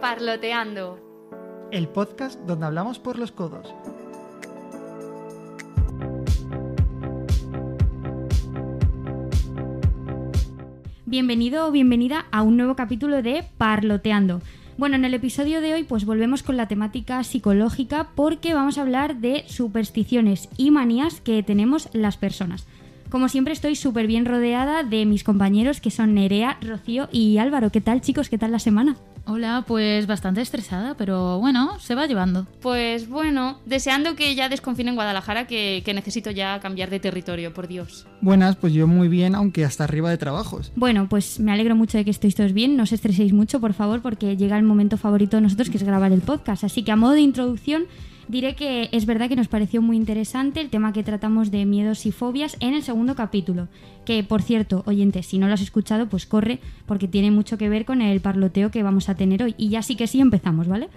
Parloteando. El podcast donde hablamos por los codos. Bienvenido o bienvenida a un nuevo capítulo de Parloteando. Bueno, en el episodio de hoy pues volvemos con la temática psicológica porque vamos a hablar de supersticiones y manías que tenemos las personas. Como siempre estoy súper bien rodeada de mis compañeros que son Nerea, Rocío y Álvaro. ¿Qué tal chicos? ¿Qué tal la semana? Hola, pues bastante estresada, pero bueno, se va llevando. Pues bueno, deseando que ya desconfinen Guadalajara, que, que necesito ya cambiar de territorio, por Dios. Buenas, pues yo muy bien, aunque hasta arriba de trabajos. Bueno, pues me alegro mucho de que estéis todos bien. No os estreséis mucho, por favor, porque llega el momento favorito de nosotros, que es grabar el podcast. Así que a modo de introducción diré que es verdad que nos pareció muy interesante el tema que tratamos de miedos y fobias en el segundo capítulo. Que, por cierto, oyentes, si no lo has escuchado, pues corre, porque tiene mucho que ver con el parloteo que vamos a tener hoy. Y ya sí que sí empezamos, ¿vale?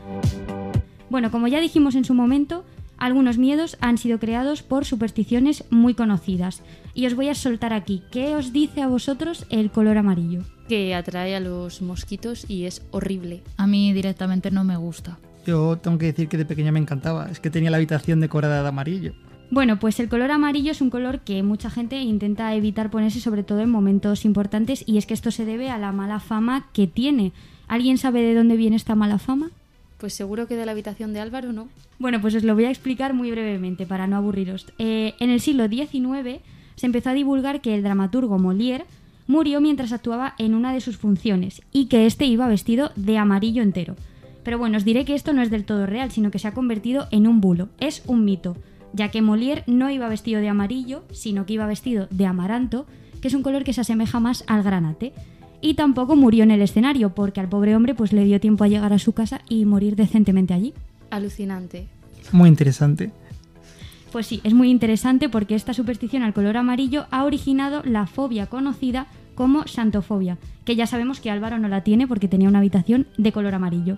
Bueno, como ya dijimos en su momento, algunos miedos han sido creados por supersticiones muy conocidas. Y os voy a soltar aquí, ¿qué os dice a vosotros el color amarillo? Que atrae a los mosquitos y es horrible. A mí directamente no me gusta. Yo tengo que decir que de pequeña me encantaba, es que tenía la habitación decorada de amarillo. Bueno, pues el color amarillo es un color que mucha gente intenta evitar ponerse sobre todo en momentos importantes y es que esto se debe a la mala fama que tiene. ¿Alguien sabe de dónde viene esta mala fama? Pues seguro que de la habitación de Álvaro no. Bueno, pues os lo voy a explicar muy brevemente para no aburriros. Eh, en el siglo XIX se empezó a divulgar que el dramaturgo Molière murió mientras actuaba en una de sus funciones y que éste iba vestido de amarillo entero. Pero bueno, os diré que esto no es del todo real, sino que se ha convertido en un bulo. Es un mito, ya que Molière no iba vestido de amarillo, sino que iba vestido de amaranto, que es un color que se asemeja más al granate. Y tampoco murió en el escenario, porque al pobre hombre pues le dio tiempo a llegar a su casa y morir decentemente allí. Alucinante. Muy interesante. Pues sí, es muy interesante porque esta superstición al color amarillo ha originado la fobia conocida como santofobia, que ya sabemos que Álvaro no la tiene porque tenía una habitación de color amarillo.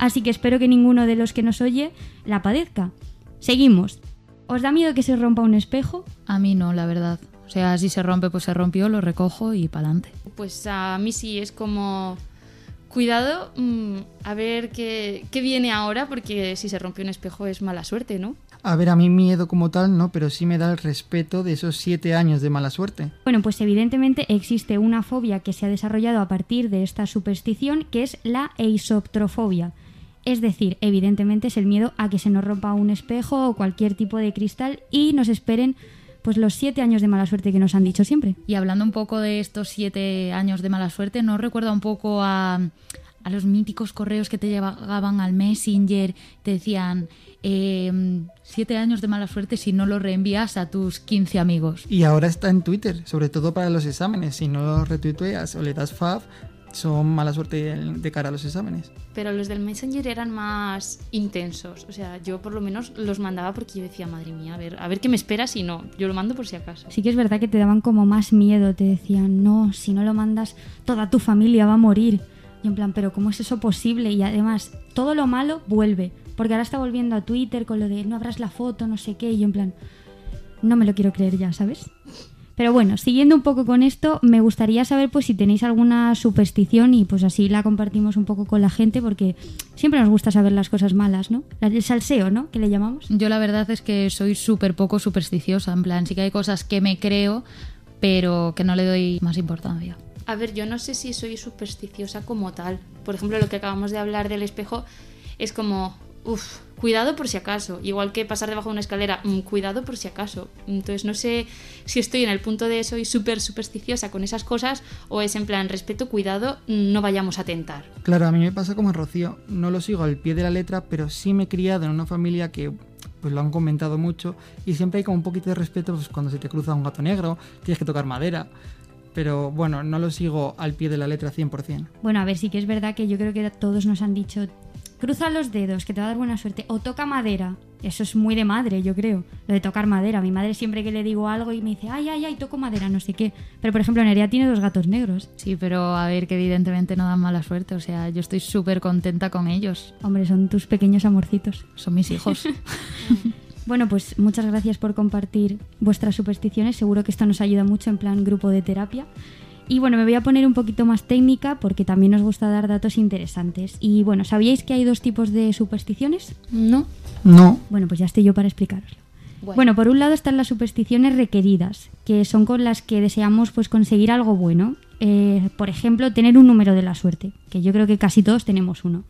Así que espero que ninguno de los que nos oye la padezca. Seguimos. ¿Os da miedo que se rompa un espejo? A mí no, la verdad. O sea, si se rompe, pues se rompió, lo recojo y pa'lante. Pues a mí sí, es como... Cuidado, mm, a ver qué, qué viene ahora, porque si se rompe un espejo es mala suerte, ¿no? A ver, a mí miedo como tal no, pero sí me da el respeto de esos siete años de mala suerte. Bueno, pues evidentemente existe una fobia que se ha desarrollado a partir de esta superstición, que es la eisoptrofobia. Es decir, evidentemente es el miedo a que se nos rompa un espejo o cualquier tipo de cristal y nos esperen pues los siete años de mala suerte que nos han dicho siempre. Y hablando un poco de estos siete años de mala suerte, ¿no recuerda un poco a, a los míticos correos que te llegaban al Messenger? Te decían eh, siete años de mala suerte si no lo reenvías a tus 15 amigos. Y ahora está en Twitter, sobre todo para los exámenes. Si no lo retuiteas o le das fav, son mala suerte de cara a los exámenes. Pero los del Messenger eran más intensos. O sea, yo por lo menos los mandaba porque yo decía, madre mía, a ver, a ver qué me espera si no. Yo lo mando por si acaso. Sí que es verdad que te daban como más miedo, te decían, no, si no lo mandas, toda tu familia va a morir. Y en plan, pero ¿cómo es eso posible? Y además, todo lo malo vuelve. Porque ahora está volviendo a Twitter con lo de no abras la foto, no sé qué. Y yo en plan, no me lo quiero creer ya, ¿sabes? Pero bueno, siguiendo un poco con esto, me gustaría saber pues si tenéis alguna superstición y pues así la compartimos un poco con la gente porque siempre nos gusta saber las cosas malas, ¿no? El salseo, ¿no? Que le llamamos. Yo la verdad es que soy súper poco supersticiosa, en plan, sí que hay cosas que me creo, pero que no le doy más importancia. A ver, yo no sé si soy supersticiosa como tal. Por ejemplo, lo que acabamos de hablar del espejo es como, uff, cuidado por si acaso. Igual que pasar debajo de una escalera, mm, cuidado por si acaso. Entonces no sé si estoy en el punto de soy súper supersticiosa con esas cosas o es en plan respeto, cuidado, no vayamos a tentar. Claro, a mí me pasa como a Rocío. No lo sigo al pie de la letra, pero sí me he criado en una familia que pues lo han comentado mucho y siempre hay como un poquito de respeto pues, cuando se te cruza un gato negro, tienes que tocar madera. Pero bueno, no lo sigo al pie de la letra 100%. Bueno, a ver, sí que es verdad que yo creo que todos nos han dicho, cruza los dedos, que te va a dar buena suerte, o toca madera. Eso es muy de madre, yo creo, lo de tocar madera. Mi madre siempre que le digo algo y me dice, ay, ay, ay, toco madera, no sé qué. Pero por ejemplo, Nerea tiene dos gatos negros. Sí, pero a ver, que evidentemente no dan mala suerte. O sea, yo estoy súper contenta con ellos. Hombre, son tus pequeños amorcitos. Son mis hijos. Bueno, pues muchas gracias por compartir vuestras supersticiones. Seguro que esto nos ayuda mucho en plan grupo de terapia. Y bueno, me voy a poner un poquito más técnica porque también nos gusta dar datos interesantes. Y bueno, ¿sabíais que hay dos tipos de supersticiones? No. No, Bueno, pues ya estoy yo para explicaroslo. Bueno. Bueno, por un lado están las supersticiones requeridas, que son con las que deseamos pues conseguir algo bueno. Eh, por ejemplo, tener un número de la suerte, que yo creo que casi todos tenemos uno.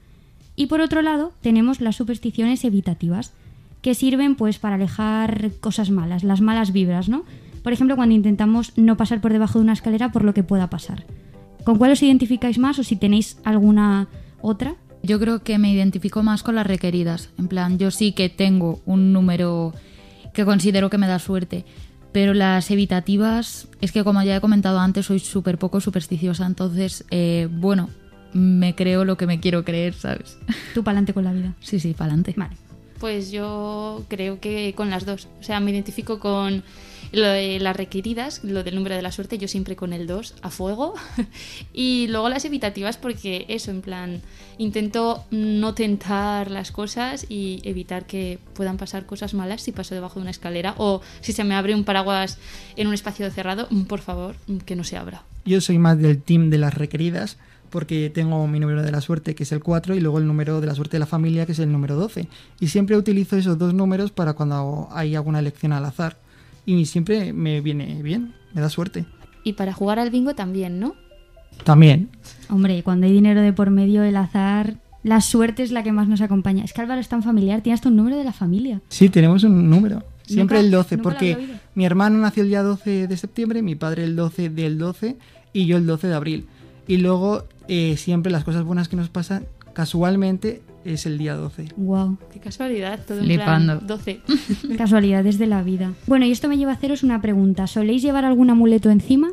Y por otro lado, tenemos las supersticiones evitativas, que sirven pues para alejar cosas malas, las malas vibras, ¿no? Por ejemplo, cuando intentamos no pasar por debajo de una escalera por lo que pueda pasar. ¿Con cuál os identificáis más o si tenéis alguna otra? Yo creo que me identifico más con las requeridas. En plan, yo sí que tengo un número que considero que me da suerte. Pero las evitativas, es que como ya he comentado antes, soy súper poco supersticiosa. Entonces, eh, bueno, me creo lo que me quiero creer, ¿sabes? Tú pa'lante con la vida. Sí, sí, para adelante. Vale. Pues yo creo que con las dos. O sea, me identifico con lo de las requeridas, lo del número de la suerte, yo siempre con el 2 a fuego. y luego las evitativas porque eso, en plan, intento no tentar las cosas y evitar que puedan pasar cosas malas si paso debajo de una escalera o si se me abre un paraguas en un espacio cerrado, por favor, que no se abra. yo soy más del team de las requeridas porque tengo mi número de la suerte que es el 4 y luego el número de la suerte de la familia que es el número 12. Y siempre utilizo esos dos números para cuando hay alguna elección al azar. Y siempre me viene bien, me da suerte. Y para jugar al bingo también, ¿no? También, Hombre, cuando hay dinero de por medio, el azar, la suerte es la que más nos acompaña. Es que Álvaro es tan familiar, tienes tu número de la familia. sí, tenemos un número. Siempre Nunca- el 12, nunca lo había porque mi hermano nació el día 12 de septiembre, mi padre el 12 del 12 y yo el 12 de abril. Y luego eh, siempre las cosas buenas que nos pasan, casualmente, es el día 12. Wow. Qué casualidad, todo en Flipando. plan 12. Casualidades de la vida. Bueno, y esto me lleva a haceros una pregunta. ¿Soléis llevar algún amuleto encima?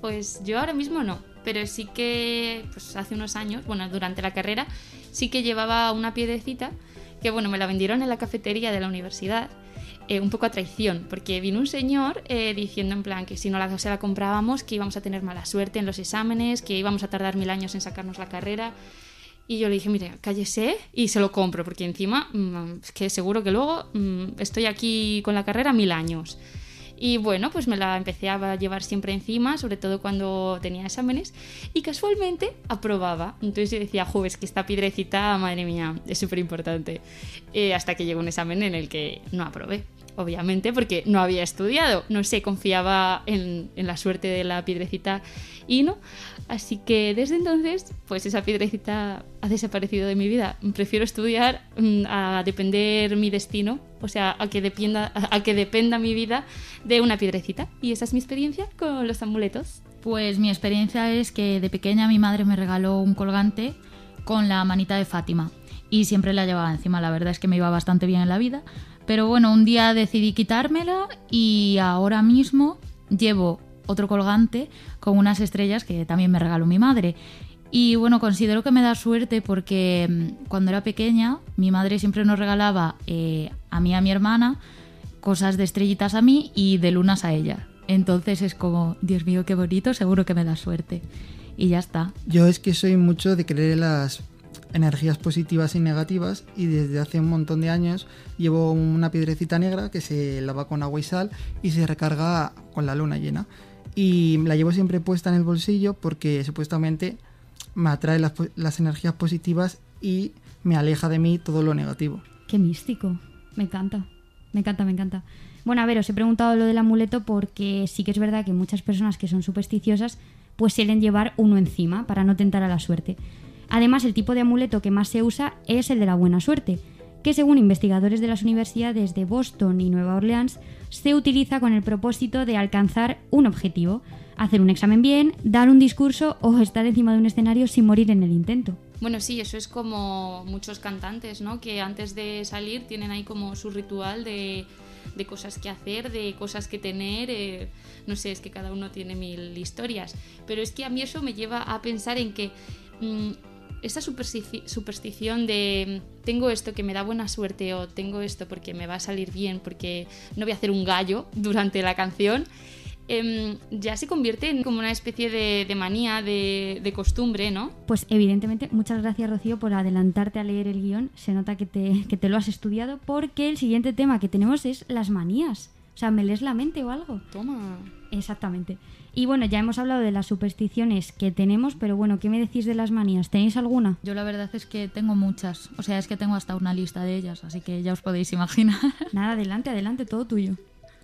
Pues yo ahora mismo no, pero sí que pues hace unos años, bueno, durante la carrera, sí que llevaba una piedrecita que, bueno, me la vendieron en la cafetería de la universidad, eh, un poco a traición, porque vino un señor eh, diciendo en plan que si no la, se la comprábamos, que íbamos a tener mala suerte en los exámenes, que íbamos a tardar mil años en sacarnos la carrera. Y yo le dije, mire, cállese y se lo compro, porque encima mm, es que seguro que luego mm, estoy aquí con la carrera mil años. Y bueno, pues me la empecé a llevar siempre encima, sobre todo cuando tenía exámenes, y casualmente aprobaba. Entonces yo decía, joder, es que esta piedrecita, madre mía, es súper importante. hasta que llegó un examen en el que no aprobé, obviamente, porque no había estudiado. No sé, confiaba en, en la suerte de la piedrecita y no. Así que desde entonces, pues esa piedrecita ha desaparecido de mi vida. Prefiero estudiar mm, a depender mi destino, o sea, a que, dependa, a que dependa mi vida de una piedrecita. Y esa es mi experiencia con los amuletos. Pues mi experiencia es que de pequeña mi madre me regaló un colgante con la manita de Fátima y siempre la llevaba encima. La verdad es que me iba bastante bien en la vida. Pero bueno, un día decidí quitármela y ahora mismo llevo otro colgante con unas estrellas que también me regaló mi madre. Y bueno, considero que me da suerte porque mm, cuando era pequeña mi madre siempre nos regalaba eh, a mí y a mi hermana cosas de estrellitas a mí y de lunas a ella. Entonces es como, Dios mío, qué bonito, seguro que me da suerte. Y ya está. Yo es que soy mucho de creer en las energías positivas y negativas y desde hace un montón de años llevo una piedrecita negra que se lava con agua y sal y se recarga con la luna llena. Y la llevo siempre puesta en el bolsillo porque supuestamente me atrae las, energías positivas y me aleja de mí todo lo negativo. Qué místico. Me encanta. Me encanta, me encanta. Bueno, a ver, os he preguntado lo del amuleto porque sí que es verdad que muchas personas que son supersticiosas pues suelen llevar uno encima para no tentar a la suerte. Además, el tipo de amuleto que más se usa es el de la buena suerte, que según investigadores de las universidades de Boston y Nueva Orleans, se utiliza con el propósito de alcanzar un objetivo, hacer un examen bien, dar un discurso o estar encima de un escenario sin morir en el intento. Bueno, sí, eso es como muchos cantantes, ¿no? Que antes de salir tienen ahí como su ritual de, cosas que hacer, de cosas que tener. eh, no sé, es que cada uno tiene mil historias. Pero es que a mí eso me lleva a pensar en que mm, superstici- superstición de mm, tengo esto que me da buena suerte o tengo esto porque me va a salir bien, porque no voy a hacer un gallo durante la canción. em, ya se convierte en como una especie de, de manía, de, de costumbre, ¿no? Pues evidentemente, muchas gracias Rocío por adelantarte a leer el guion. Se nota que te, que te lo has estudiado porque el siguiente tema que tenemos es las manías. O sea, ¿me lees la mente o algo? Toma. Exactamente. Y bueno, ya hemos hablado de las supersticiones que tenemos, pero bueno, ¿qué me decís de las manías? ¿Tenéis alguna? Yo la verdad es que tengo muchas. O sea, es que tengo hasta una lista de ellas, así que ya os podéis imaginar. Nada, adelante, adelante, todo tuyo.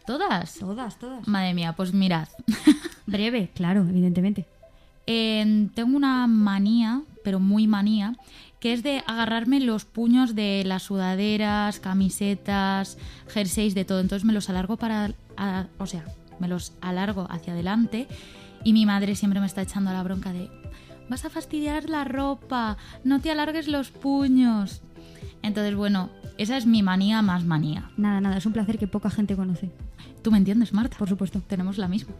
¿Todas? Todas, todas. Madre mía, pues mirad. Breve, claro, evidentemente. Eh, tengo una manía, pero muy manía, que es de agarrarme los puños de las sudaderas, camisetas, jerseys, de todo. Entonces me los alargo para... a- o sea, me los alargo hacia adelante y mi madre siempre me está echando la bronca de... Vas a fastidiar la ropa, no te alargues los puños. Entonces, bueno, esa es mi manía más manía. Nada, nada, es un placer que poca gente conoce. ¿Tú me entiendes, Marta? Por supuesto. Tenemos la misma.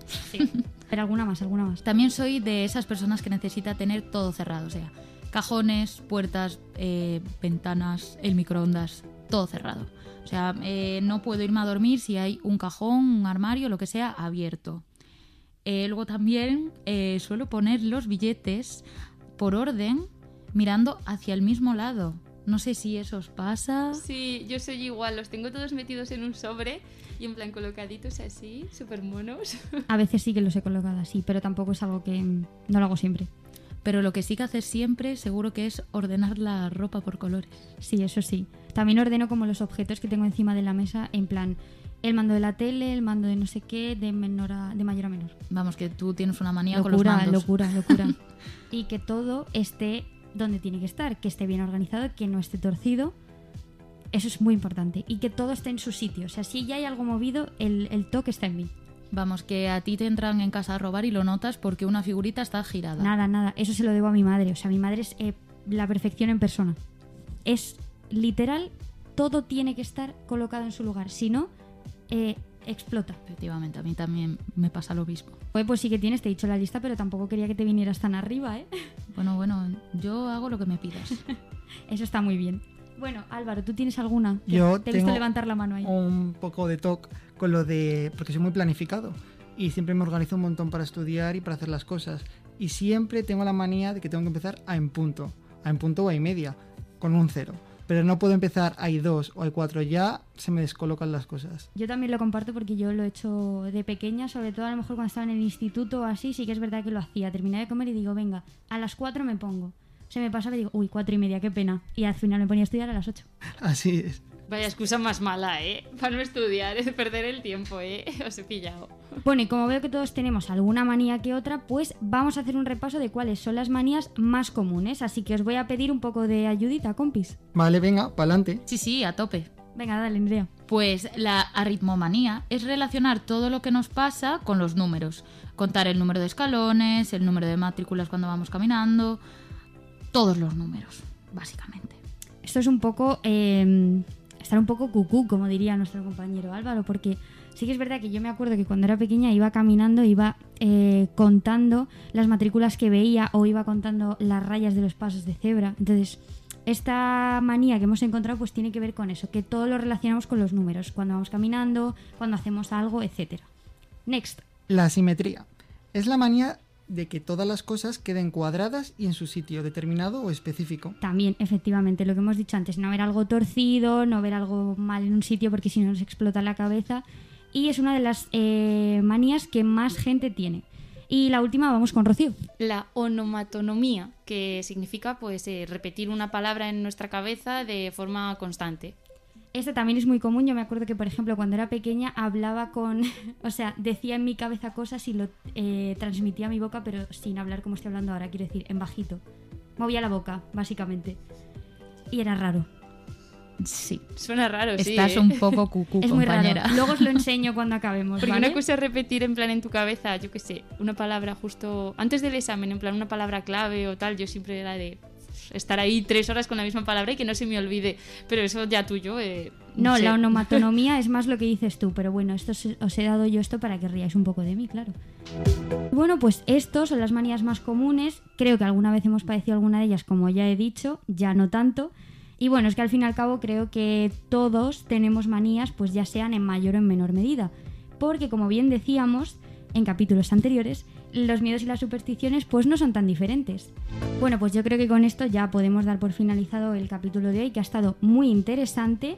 Pero alguna más, alguna más. También soy de esas personas que necesita tener todo cerrado, o sea, cajones, puertas, eh, ventanas, el microondas, todo cerrado. O sea, eh, no puedo irme a dormir si hay un cajón, un armario, lo que sea, abierto. Eh, luego también suelo poner los billetes por orden mirando hacia el mismo lado. No sé si eso os pasa. Sí, yo soy igual, los tengo todos metidos en un sobre y en plan colocaditos así, súper monos. A veces sí que los he colocado así, pero tampoco es algo que mm, no lo hago siempre. Pero lo que sí que haces siempre seguro que es ordenar la ropa por colores. Sí, eso sí. También ordeno como los objetos que tengo encima de la mesa, en plan el mando de la tele, el mando de no sé qué, de menor a, de mayor a menor. Vamos, que tú tienes una manía con los Locura, locura, locura. y que todo esté donde tiene que estar, que esté bien organizado, que no esté torcido. Eso es muy importante. Y que todo esté en su sitio. O sea, si ya hay algo movido, el, el toque está en mí. Vamos, que a ti te entran en casa a robar y lo notas porque una figurita está girada. Nada, nada. Eso se lo debo a mi madre. O sea, mi madre es eh, la perfección en persona. Es literal, todo tiene que estar colocado en su lugar. Si no, eh, explota. Efectivamente, a mí también me pasa lo mismo. Pues, pues sí que tienes, te he dicho la lista, pero tampoco quería que te vinieras tan arriba, ¿eh? Bueno, bueno, yo hago lo que me pidas. Eso está muy bien. Bueno, Álvaro, ¿tú tienes alguna? Yo te he visto levantar la mano ahí. un poco de toque con lo de... porque soy muy planificado y siempre me organizo un montón para estudiar y para hacer las cosas. Y siempre tengo la manía de que tengo que empezar a en punto, a en punto o a y media, con un cero. Pero no puedo empezar a y dos o a y cuatro, ya se me descolocan las cosas. Yo también lo comparto porque yo lo he hecho de pequeña, sobre todo a lo mejor cuando estaba en el instituto o así, sí que es verdad que lo hacía. Terminaba de comer y digo, venga, a las 4 me pongo. Se me pasaba y digo, uy, cuatro y media, qué pena. Y al final me ponía a estudiar a las 8. Así es. Vaya excusa más mala, ¿eh? Para no estudiar, es perder el tiempo, ¿eh? Os he pillado. Bueno, y como veo que todos tenemos alguna manía que otra, pues vamos a hacer un repaso de cuáles son las manías más comunes. Así que os voy a pedir un poco de ayudita, compis. Vale, venga, pa'lante. Sí, sí, a tope. Venga, dale, Andrea. Pues la arritmomanía es relacionar todo lo que nos pasa con los números. Contar el número de escalones, el número de matrículas cuando vamos caminando, todos los números, básicamente. Esto es un poco. eh, estar un poco cucú, como diría nuestro compañero Álvaro, porque sí que es verdad que yo me acuerdo que cuando era pequeña iba caminando, iba eh, contando las matrículas que veía o iba contando las rayas de los pasos de cebra. Entonces, esta manía que hemos encontrado pues tiene que ver con eso, que todo lo relacionamos con los números, cuando vamos caminando, cuando hacemos algo, etc. Next. La simetría. Es la manía de que todas las cosas queden cuadradas y en su sitio determinado o específico. También, efectivamente, lo que hemos dicho antes, no ver algo torcido, no ver algo mal en un sitio porque si no nos explota la cabeza. Y es una de las eh, manías que más gente tiene. Y la última, vamos con Rocío. La onomatonomía, que significa pues eh, repetir una palabra en nuestra cabeza de forma constante. Esta también es muy común. Yo me acuerdo que, por ejemplo, cuando era pequeña hablaba con. O sea, decía en mi cabeza cosas y lo eh, transmitía a mi boca, pero sin hablar como estoy hablando ahora. Quiero decir, en bajito. Movía la boca, básicamente. Y era raro. Sí. Suena raro, sí. Estás ¿eh? un poco cucú, es muy raro. Luego os lo enseño cuando acabemos. Porque ¿vale? una cosa es repetir en plan en tu cabeza, yo qué sé, una palabra justo antes del examen, en plan una palabra clave o tal, yo siempre era de estar ahí tres horas con la misma palabra y que no se me olvide. Pero eso ya tuyo, eh, No, sé. la onomatonomía es más lo que dices tú, pero bueno, esto os, os he dado yo esto para que ríais un poco de mí, claro. Bueno, pues estos son las manías más comunes. Creo que alguna vez hemos padecido alguna de ellas, como ya he dicho, ya no tanto. Y bueno, es que al fin y al cabo creo que todos tenemos manías, pues ya sean en mayor o en menor medida. Porque como bien decíamos en capítulos anteriores, los miedos y las supersticiones pues no son tan diferentes. Bueno, pues yo creo que con esto ya podemos dar por finalizado el capítulo de hoy, que ha estado muy interesante.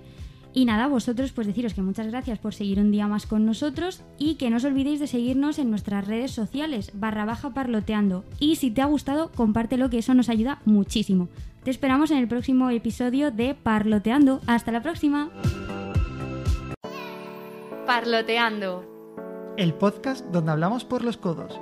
Y nada, vosotros pues deciros que muchas gracias por seguir un día más con nosotros y que no os olvidéis de seguirnos en nuestras redes sociales, barra baja parloteando. Y si te ha gustado, compártelo que eso nos ayuda muchísimo. Te esperamos en el próximo episodio de Parloteando. Hasta la próxima. Parloteando. El podcast donde hablamos por los codos.